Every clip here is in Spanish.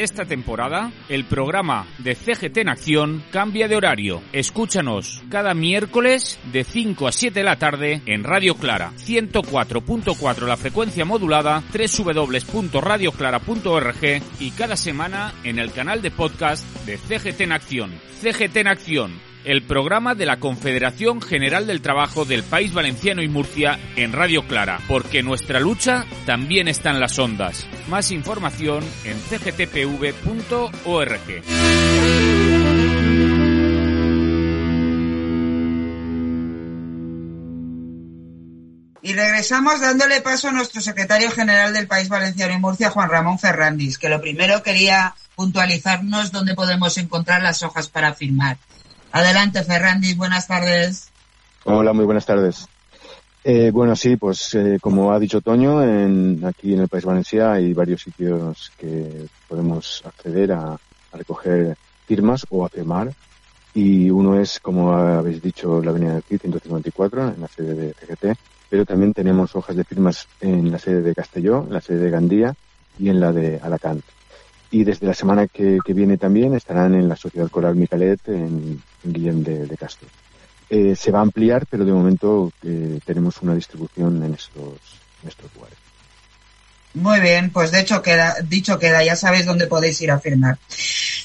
Esta temporada, el programa de CGT en Acción cambia de horario. Escúchanos cada miércoles de 5 a 7 de la tarde en Radio Clara, 104.4 la frecuencia modulada, www.radioclara.org y cada semana en el canal de podcast de CGT en Acción. CGT en Acción el programa de la Confederación General del Trabajo del País Valenciano y Murcia en Radio Clara, porque nuestra lucha también está en las ondas. Más información en cgtpv.org. Y regresamos dándole paso a nuestro secretario general del País Valenciano y Murcia, Juan Ramón Ferrandis, que lo primero quería puntualizarnos dónde podemos encontrar las hojas para firmar. Adelante, Ferrandi, buenas tardes. Hola, muy buenas tardes. Eh, bueno, sí, pues eh, como ha dicho Toño, en, aquí en el País Valencia hay varios sitios que podemos acceder a, recoger firmas o a firmar. Y uno es, como habéis dicho, la Avenida del Cid 154, en la sede de CGT, pero también tenemos hojas de firmas en la sede de Castelló, en la sede de Gandía y en la de Alacant. Y desde la semana que, viene también estarán en la Sociedad Coral Micalet en, Guillem de, Castro. Eh, se va a ampliar, pero de momento eh, tenemos una distribución en estos, estos lugares. Muy bien, pues de hecho queda, dicho queda, ya sabéis dónde podéis ir a firmar.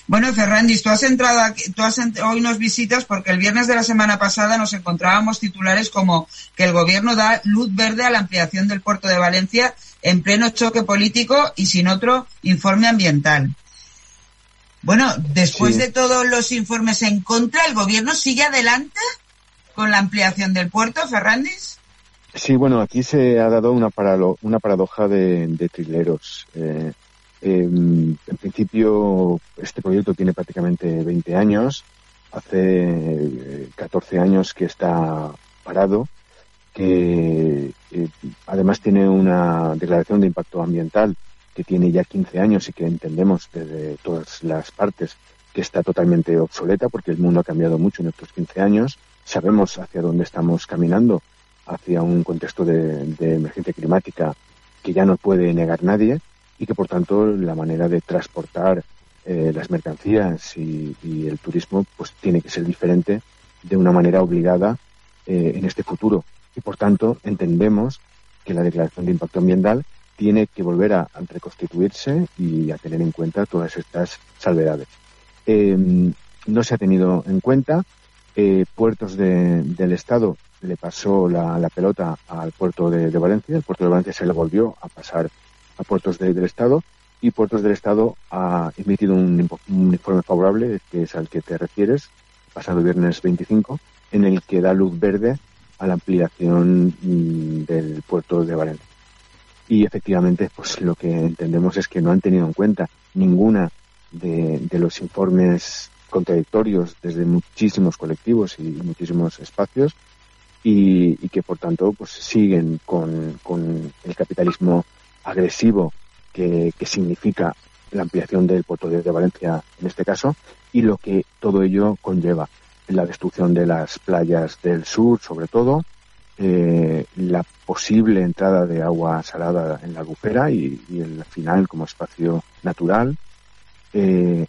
Bueno, Ferrandis, tú has entrado aquí, tú has hoy nos visitas porque el viernes de la semana pasada nos encontrábamos titulares como que el gobierno da luz verde a la ampliación del puerto de Valencia en pleno choque político y sin otro informe ambiental. Bueno, después de todos los informes en contra, ¿el gobierno sigue adelante con la ampliación del puerto, Ferrandis? Sí, bueno, aquí se ha dado una, una paradoja de, trileros. Eh, em, en principio, este proyecto tiene prácticamente 20 años. Hace 14 eh, años que está parado, que además tiene una declaración de impacto ambiental que tiene ya 15 años y que entendemos desde todas las partes que está totalmente obsoleta porque el mundo ha cambiado mucho en estos 15 años. Sabemos hacia dónde estamos caminando hacia un contexto de, emergencia climática que ya no puede negar nadie y que por tanto la manera de transportar eh, las mercancías y, el turismo pues tiene que ser diferente de una manera obligada eh, en este futuro y por tanto entendemos que la declaración de impacto ambiental tiene que volver a, reconstituirse y a tener en cuenta todas estas salvedades. Em, no se ha tenido en cuenta. Eh, puertos del Estado le pasó la, pelota al puerto de, Valencia, el puerto de Valencia se le volvió a pasar a puertos del Estado y Puertos del Estado ha emitido un, informe favorable, que es al que te refieres, pasado viernes 25, en el que da luz verde a la ampliación mm, del puerto de Valencia. Y efectivamente, pues lo que entendemos es que no han tenido en cuenta ninguna de, los informes contradictorios desde muchísimos colectivos y muchísimos espacios y, que por tanto pues siguen con, el capitalismo agresivo que, significa la ampliación del puerto de Valencia en este caso y lo que todo ello conlleva la destrucción de las playas del sur sobre todo eh, la posible entrada de agua salada en la albufera y, el final como espacio natural eh,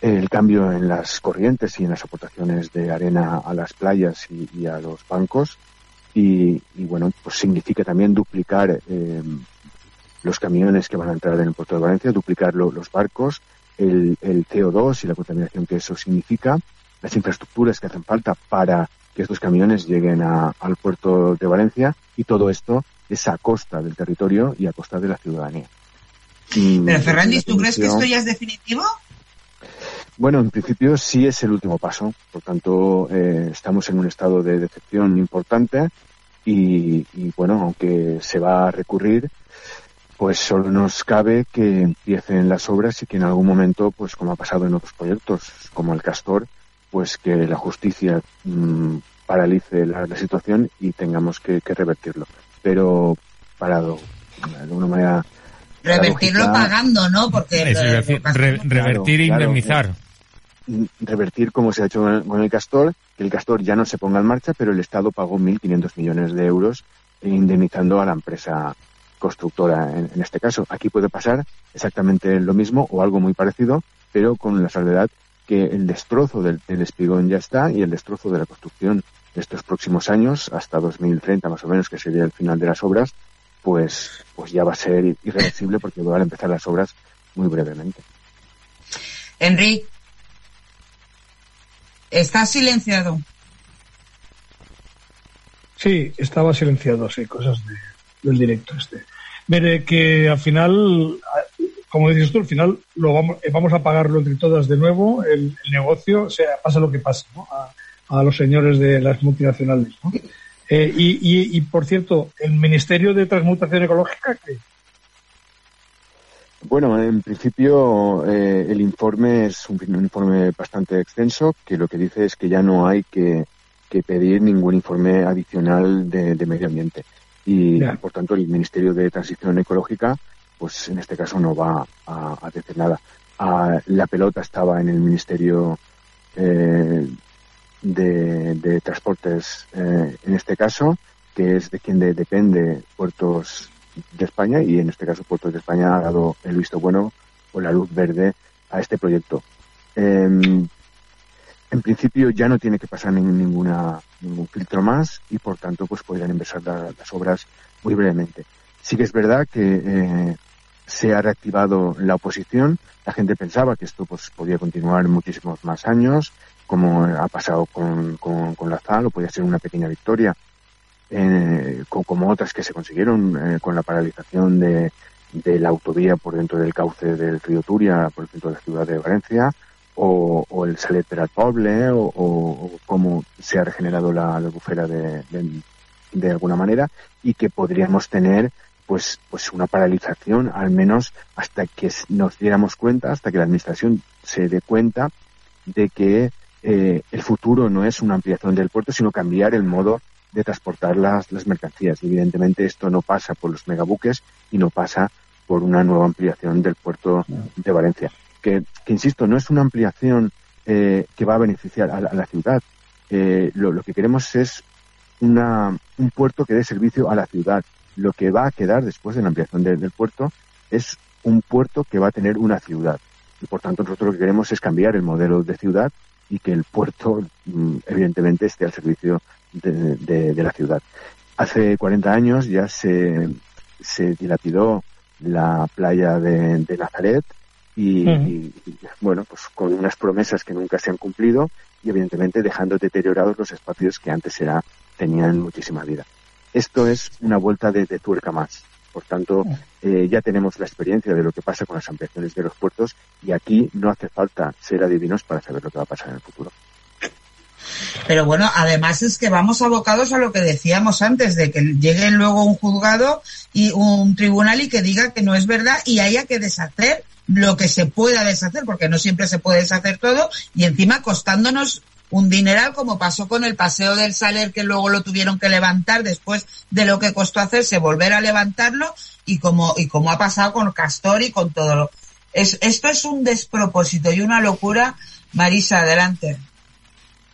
el cambio en las corrientes y en las aportaciones de arena a las playas y, a los bancos. Y, bueno pues significa también duplicar em, los camiones que van a entrar en el puerto de Valencia duplicar los barcos el, CO2 y la contaminación que eso significa las infraestructuras que hacen falta para que estos camiones lleguen al puerto de Valencia y todo esto es a costa del territorio y a costa de la ciudadanía. Pero Ferrandis, ¿tú crees que esto ya es definitivo? Bueno, en principio sí es el último paso. Por tanto, eh, estamos en un estado de decepción importante y, bueno, aunque se va a recurrir, pues solo nos cabe que empiecen las obras y que en algún momento, pues como ha pasado en otros proyectos, como el Castor, pues que la justicia mm, paralice la, situación y tengamos que, revertirlo. Pero parado, de una manera... Revertirlo pagando, ¿no? Porque... revertir e indemnizar. Mm, revertir como se ha hecho con el Castor, que el Castor ya no se ponga en marcha, pero el Estado pagó 1.500 millones de euros indemnizando a la empresa constructora en, este caso. Aquí puede pasar exactamente lo mismo o algo muy parecido, pero con la salvedad que el destrozo del, espigón ya está y el destrozo de la construcción de estos próximos años, hasta 2030 más o menos, que sería el final de las obras, pues, pues ya va a ser irreversible porque van a empezar las obras muy brevemente. Enrique, está silenciado. Sí, estaba silenciado, sí, cosas del directo este. Mire, que al final, como dices tú, al final lo vamos, eh, vamos a pagarlo entre todas de nuevo, el, negocio, o sea, pasa lo que pase, ¿no? A, los señores de las multinacionales, ¿no? Eh, y, y, por cierto, el Ministerio de Transmutación Ecológica, ¿qué? Bueno, en principio eh, el informe es un, informe bastante extenso que lo que dice es que ya no hay que, pedir ningún informe adicional de, medio ambiente y por tanto el Ministerio de Transición Ecológica pues en este caso no va a, decir nada. Ah, la pelota estaba en el Ministerio eh, de, Transportes eh, en este caso que es de quien depende Puertos de España y en este caso Puertos de España ha dado el visto bueno o la luz verde a este proyecto. Em, en principio ya no tiene que pasar ninguna, ningún filtro más y por tanto pues podrían empezar las obras muy brevemente. Sí que es verdad que eh, se ha reactivado la oposición. La gente pensaba que esto pues podía continuar muchísimos más años, como ha pasado con, con, con la ZAL, o podía ser una pequeña victoria eh, como otras que se consiguieron eh, con la paralización de, de, la autovía por dentro del cauce del río Turia, por dentro de la ciudad de Valencia, o, o el Salet Poble, o, o, cómo se ha regenerado la, bufera de, de, de, alguna manera, y que podríamos tener pues, pues una paralización, al menos hasta que nos diéramos cuenta, hasta que la Administración se dé cuenta de que eh, el futuro no es una ampliación del puerto, sino cambiar el modo de transportar las, las mercancías. evidentemente esto no pasa por los megabuques y no pasa por una nueva ampliación del puerto de Valencia. Que, que insisto, no es una ampliación eh, que va a beneficiar a la, ciudad. Eh, lo, lo, que queremos es una, un puerto que dé servicio a la ciudad. Lo que va a quedar después de la ampliación del puerto es un puerto que va a tener una ciudad. Y por tanto nosotros lo que queremos es cambiar el modelo de ciudad y que el puerto, mm, evidentemente, esté al servicio de, la ciudad. Hace 40 años ya se, se dilapidó la playa de, Nazaret y, bueno, pues con unas promesas que nunca se han cumplido y evidentemente dejando deteriorados los espacios que antes era, tenían muchísima vida. Esto es una vuelta de, tuerca más. Por tanto, eh, ya tenemos la experiencia de lo que pasa con las ampliaciones de los puertos y aquí no hace falta ser adivinos para saber lo que va a pasar en el futuro. Pero bueno, además es que vamos abocados a lo que decíamos antes, de que llegue luego un juzgado y un tribunal y que diga que no es verdad y haya que deshacer lo que se pueda deshacer, porque no siempre se puede deshacer todo y encima costándonos un dineral como pasó con el paseo del Saler que luego lo tuvieron que levantar después de lo que costó hacerse volver a levantarlo y como y como ha pasado con Castor y con todo lo es, esto es un despropósito y una locura Marisa adelante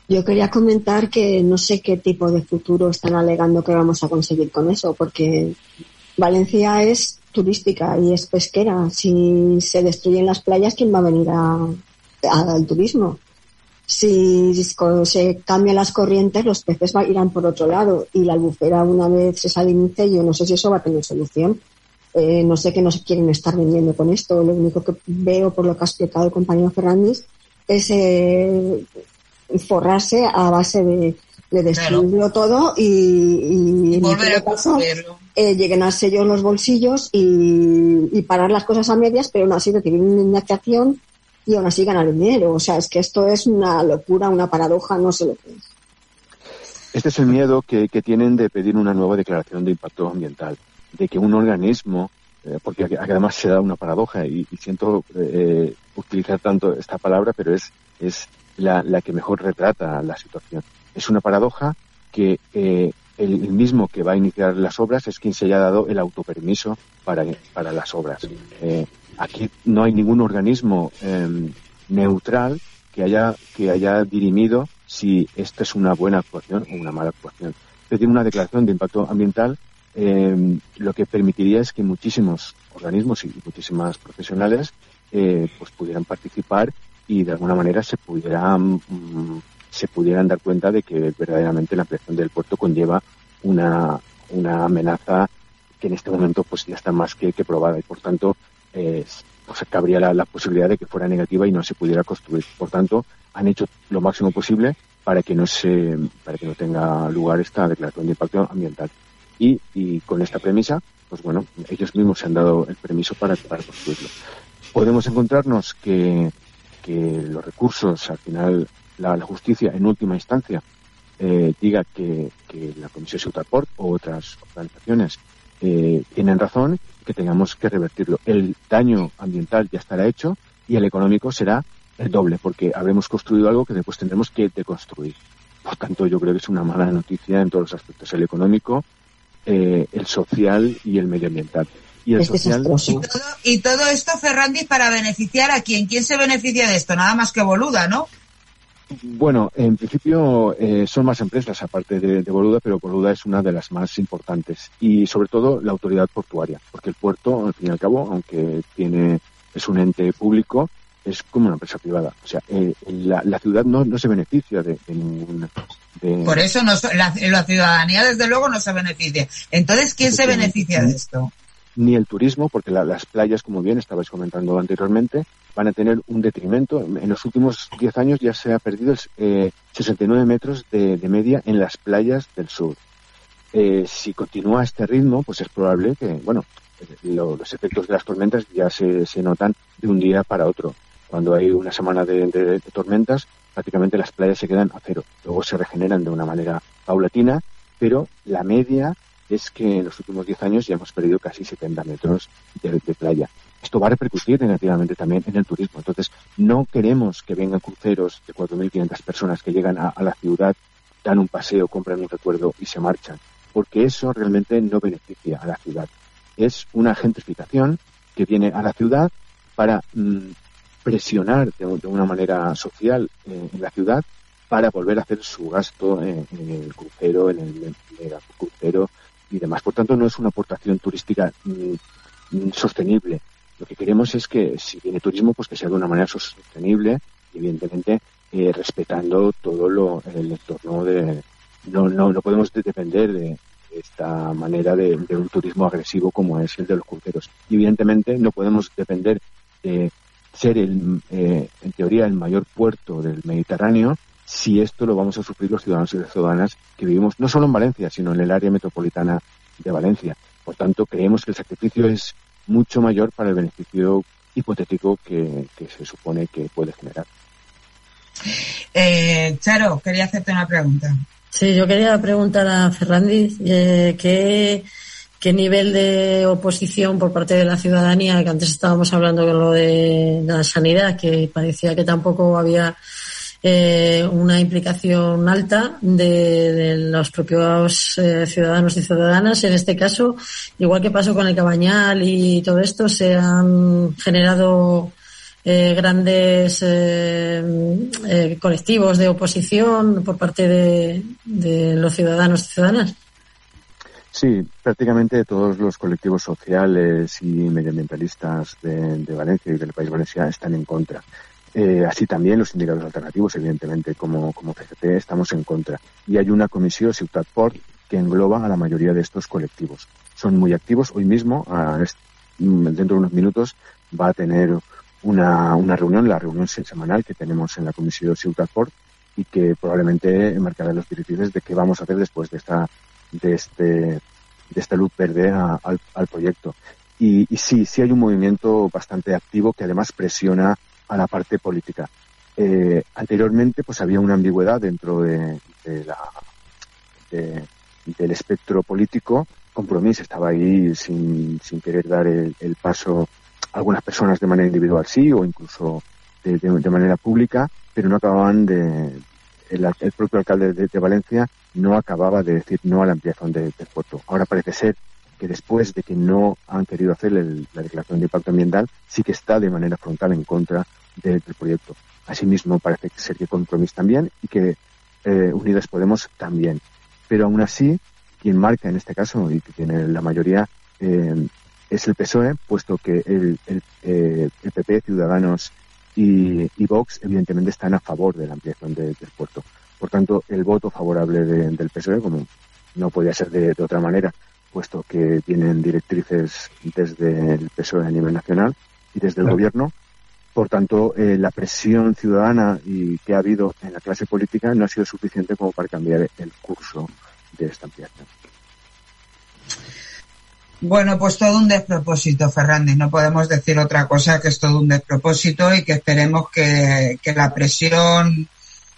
yo quería comentar que no sé qué tipo de futuro están alegando que vamos a conseguir con eso, porque Valencia es turística y es pesquera. Si se destruyen las playas, ¿quién va a venir al turismo? Si se cambian las corrientes, los peces irán por otro lado y la albufera una vez se salinice, yo no sé si eso va a tener solución. Eh, no sé qué nos quieren estar vendiendo con esto. Lo único que veo por lo que ha explicado el compañero Fernández es eh, forrarse a base de, destruirlo todo y, en volver caso, eh, lleguen a sello en los bolsillos y, parar las cosas a medias, pero aún así recibir una indemnización y aún así ganar dinero. O sea, es que esto es una locura, una paradoja, no sé lo que es. Este es el miedo que, tienen de pedir una nueva declaración de impacto ambiental, de que un organismo eh, porque además se da una paradoja y, siento eh, utilizar tanto esta palabra, pero es, es la, la, que mejor retrata la situación. Es una paradoja que eh, el, mismo que va a iniciar las obras es quien se haya dado el autopermiso para, para las obras. Eh, aquí no hay ningún organismo em, neutral que haya, que haya dirimido si esta es una buena actuación o una mala actuación. Pedir una declaración de impacto ambiental eh, lo que permitiría es que muchísimos organismos y muchísimas profesionales eh, pues pudieran participar y de alguna manera se pudieran mm, se pudieran dar cuenta de que verdaderamente la ampliación del puerto conlleva una, una amenaza que en este momento pues ya está más que, probada y por tanto pues cabría la, posibilidad de que fuera negativa y no se pudiera construir. Por tanto, han hecho lo máximo posible para que no se para que no tenga lugar esta declaración de impacto ambiental. Y, con esta premisa, pues bueno, ellos mismos se han dado el permiso para, construirlo. Podemos encontrarnos que, los recursos, al final, la, justicia en última instancia eh, diga que, la Comisión Ciutat-Port o otras organizaciones eh, tienen razón que tengamos que revertirlo. El daño ambiental ya estará hecho y el económico será el doble, porque habremos construido algo que después tendremos que deconstruir. Por tanto, yo creo que es una mala noticia en todos los aspectos, el económico, eh, el social y el medioambiental. Y el social. Y todo, esto, Ferrandi, para beneficiar a quién. ¿Quién se beneficia de esto? Nada más que Boluda, ¿no? Bueno, en principio eh, son más empresas aparte de, Boluda, pero Boluda es una de las más importantes y sobre todo la autoridad portuaria, porque el puerto, al fin y al cabo, aunque tiene es un ente público, es como una empresa privada. O sea, eh, la, ciudad no, no se beneficia de, ningún... Por eso no, la, ciudadanía, desde luego, no se beneficia. Entonces, ¿quién se beneficia de esto? Ni el turismo, porque las playas, como bien estabais comentando anteriormente, van a tener un detrimento. En los últimos 10 años ya se ha perdido eh, 69 metros de, media en las playas del sur. Eh, si continúa este ritmo, pues es probable que, bueno, los efectos de las tormentas ya se, se notan de un día para otro. Cuando hay una semana de, tormentas, prácticamente las playas se quedan a cero. Luego se regeneran de una manera paulatina, pero la media es que en los últimos 10 años ya hemos perdido casi 70 metros de, playa. Esto va a repercutir negativamente también en el turismo. Entonces, no queremos que vengan cruceros de 4.500 personas que llegan a, la ciudad, dan un paseo, compran un recuerdo y se marchan, porque eso realmente no beneficia a la ciudad. Es una gentrificación que viene a la ciudad para mm, presionar de, una manera social eh, en la ciudad para volver a hacer su gasto en, el crucero, en el, crucero y demás. Por tanto, no es una aportación turística mm, mm, sostenible. Lo que queremos es que si viene turismo, pues que sea de una manera sostenible evidentemente eh, respetando todo lo, el entorno de... No, no, no podemos depender de, esta manera de, de, un turismo agresivo como es el de los cruceros. Y evidentemente no podemos depender de ser el, eh, en teoría el mayor puerto del Mediterráneo si esto lo vamos a sufrir los ciudadanos y las ciudadanas que vivimos no solo en Valencia, sino en el área metropolitana de Valencia. Por tanto, creemos que el sacrificio es mucho mayor para el beneficio hipotético que, se supone que puede generar. Eh, Charo, quería hacerte una pregunta. Sí, yo quería preguntar a Fernández eh, qué qué nivel de oposición por parte de la ciudadanía, que antes estábamos hablando de lo de la sanidad, que parecía que tampoco había eh, una implicación alta de, los propios eh, ciudadanos y ciudadanas. En este caso, igual que pasó con el Cabañal y todo esto, se han generado eh, grandes colectivos de oposición por parte de, de los ciudadanos y ciudadanas. Sí, prácticamente todos los colectivos sociales y medioambientalistas de, Valencia y del país valenciano están en contra. Eh, así también los sindicatos alternativos, evidentemente, como, como PGT, estamos en contra. Y hay una comisión, Ciutat Port, que engloba a la mayoría de estos colectivos. Son muy activos. Hoy mismo, dentro de unos minutos, va a tener una, una reunión, la reunión semanal que tenemos en la comisión Ciutat Port, y que probablemente marcará los directrices de qué vamos a hacer después de esta de este, de esta luz verde al, proyecto. Y, sí, sí hay un movimiento bastante activo que además presiona a la parte política. Eh, anteriormente, pues había una ambigüedad dentro de, la, del espectro político Compromís estaba ahí sin, sin querer dar el, paso algunas personas de manera individual sí o incluso de, manera pública, pero no acababan de, el, propio alcalde de, Valencia no acababa de decir no a la ampliación del puerto. Ahora parece ser que después de que no han querido hacer la declaración de impacto ambiental, sí que está de manera frontal en contra del proyecto. Asimismo, parece ser que Compromís también y que eh, Unidas Podemos también. Pero aún así, quien marca en este caso y que tiene la mayoría eh, es el PSOE, puesto que el, el, eh, PP, Ciudadanos y, Vox evidentemente están a favor de la ampliación del puerto. Por tanto, el voto favorable del PSOE, como no podía ser de, otra manera, puesto que tienen directrices desde el PSOE a nivel nacional y desde el gobierno, por tanto, eh, la presión ciudadana y que ha habido en la clase política no ha sido suficiente como para cambiar el curso de esta ampliación. Bueno, pues todo un despropósito, Fernández. No podemos decir otra cosa que es todo un despropósito y que esperemos que, la presión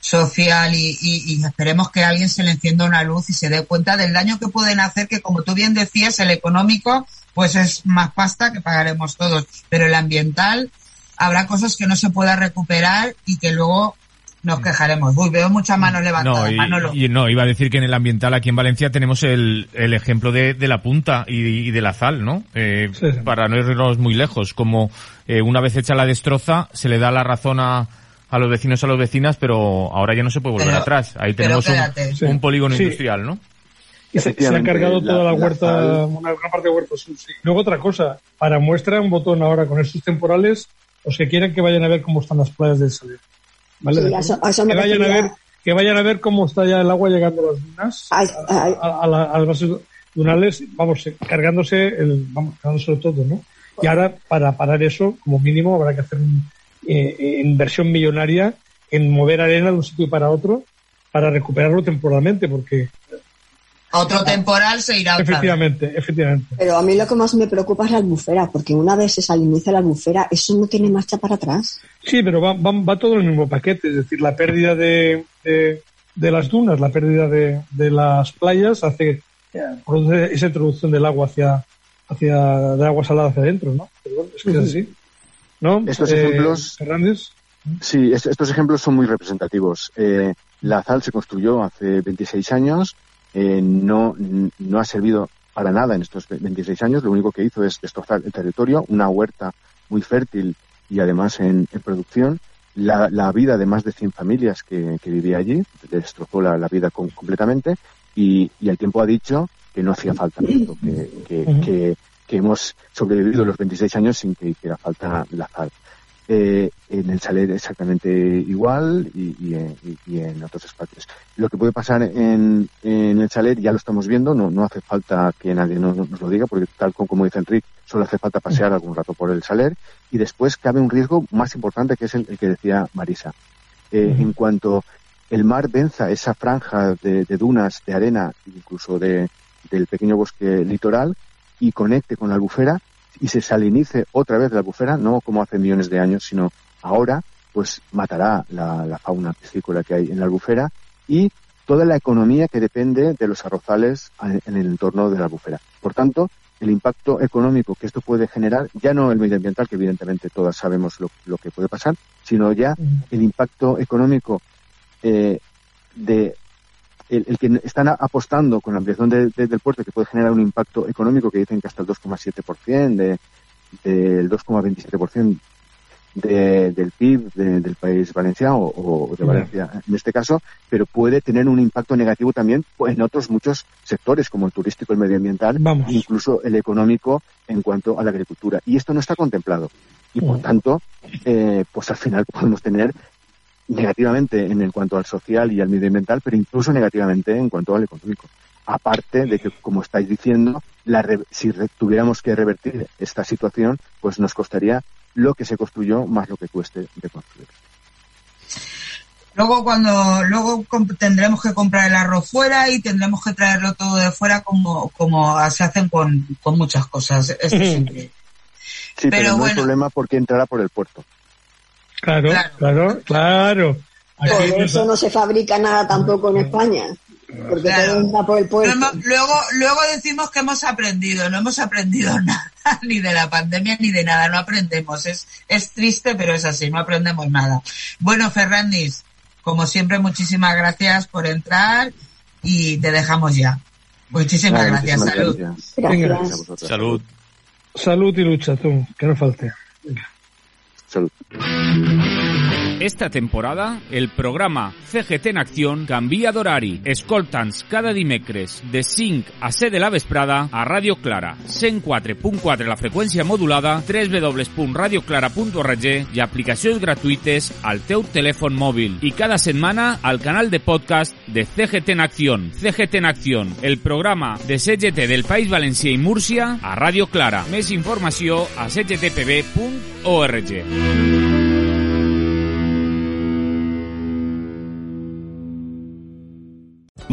social y, y, esperemos que alguien se le encienda una luz y se dé cuenta del daño que pueden hacer, que como tú bien decías, el económico, pues es más pasta que pagaremos todos, pero el ambiental habrá cosas que no se pueda recuperar y que luego nos quejaremos. Uy, veo muchas manos levantadas. No, y, no, iba a decir que en el ambiental aquí en Valencia tenemos el, el ejemplo de, de la punta y, de la sal, ¿no? Eh, Para no irnos muy lejos, como eh, una vez hecha la destroza, se le da la razón a, a los vecinos, a las vecinas, pero ahora ya no se puede volver atrás. Ahí tenemos un, polígono industrial, ¿no? Y se, ha cargado toda la, huerta, una gran parte de huertos. Luego otra cosa, para muestra un botón ahora con estos temporales, los que quieran que vayan a ver cómo están las playas del Saler que, vayan a ver, que vayan a ver cómo está ya el agua llegando a las dunas, a, las bases dunales, vamos, eh, cargándose, el, vamos, cargándose todo, ¿no? Y ahora, para parar eso, como mínimo, habrá que hacer una eh, eh, inversión millonaria en mover arena de un sitio para otro para recuperarlo temporalmente, porque otro temporal se irá Efectivamente, efectivamente. Pero a mí lo que más me preocupa es la albufera, porque una vez se saliniza la albufera, eso no tiene marcha para atrás. Sí, pero va, va, todo en el mismo paquete, es decir, la pérdida de, de, las dunas, la pérdida de, de las playas hace produce esa introducción del agua hacia, hacia de agua salada hacia adentro, ¿no? es que es así. ¿No? Estos eh, ejemplos. Sí, estos ejemplos son muy representativos. Eh, la ZAL se construyó hace 26 años eh, no, no ha servido para nada en estos 26 años. Lo único que hizo es destrozar el territorio, una huerta muy fértil y además en, producción. La, la, vida de más de 100 familias que, que vivía allí, destrozó la, la vida completamente y, y, el tiempo ha dicho que no hacía falta que, que, que, hemos sobrevivido los 26 años sin que hiciera falta la sal. Eh, en el Saler exactamente igual y, en otros espacios. Lo que puede pasar en, el Saler ya lo estamos viendo, no, no hace falta que nadie nos, lo diga, porque tal como, dice Enrique, solo hace falta pasear algún rato por el Saler y después cabe un riesgo más importante que es el, que decía Marisa. Eh, en cuanto el mar venza esa franja de, dunas, de arena, incluso de, del pequeño bosque litoral y conecte con la albufera, y se salinice otra vez la albufera, no como hace millones de años, sino ahora, pues matará la, fauna piscícola que hay en la albufera y toda la economía que depende de los arrozales en el entorno de la albufera. Por tanto, el impacto económico que esto puede generar, ya no el medioambiental, que evidentemente todas sabemos lo, que puede pasar, sino ya el impacto económico eh, de el, que están apostando con la ampliación del puerto que puede generar un impacto económico que dicen que hasta el 2,7%, de, del 2,27% de, del PIB del país valenciano o, de Valencia en este caso, pero puede tener un impacto negativo también en otros muchos sectores como el turístico, el medioambiental, incluso el económico en cuanto a la agricultura. Y esto no está contemplado. Y por tanto, eh, pues al final podemos tener negativamente en cuanto al social y al medioambiental, pero incluso negativamente en cuanto al económico. Aparte de que, como estáis diciendo, la si tuviéramos que revertir esta situación, pues nos costaría lo que se construyó más lo que cueste de construir. Luego cuando luego tendremos que comprar el arroz fuera y tendremos que traerlo todo de fuera como como se hacen con, con muchas cosas. Sí, pero, no hay problema porque entrará por el puerto. Claro, claro, claro. Por eso no se fabrica nada tampoco en España. Porque todo está por el puerto. Luego, luego decimos que hemos aprendido, no hemos aprendido nada, ni de la pandemia ni de nada, no aprendemos. Es, es triste, pero es así, no aprendemos nada. Bueno, Ferrandis, como siempre, muchísimas gracias por entrar y te dejamos ya. Muchísimas gracias. Salud. Gracias. Salud. Salud y lucha, tú, que no falte. Venga. Salud. Esta temporada, el programa CGT en Acción canvia d'horari. Escolta'ns cada dimecres de 5 a 7 de la vesprada a Ràdio Clara, 104.4 la freqüència modulada, www.radioclara.org i aplicacions gratuïtes al teu telèfon mòbil. I cada setmana al canal de podcast de CGT en Acción. CGT en Acción, el programa de CGT del País Valencià i Múrcia a Ràdio Clara. Més informació a cgtpb.org.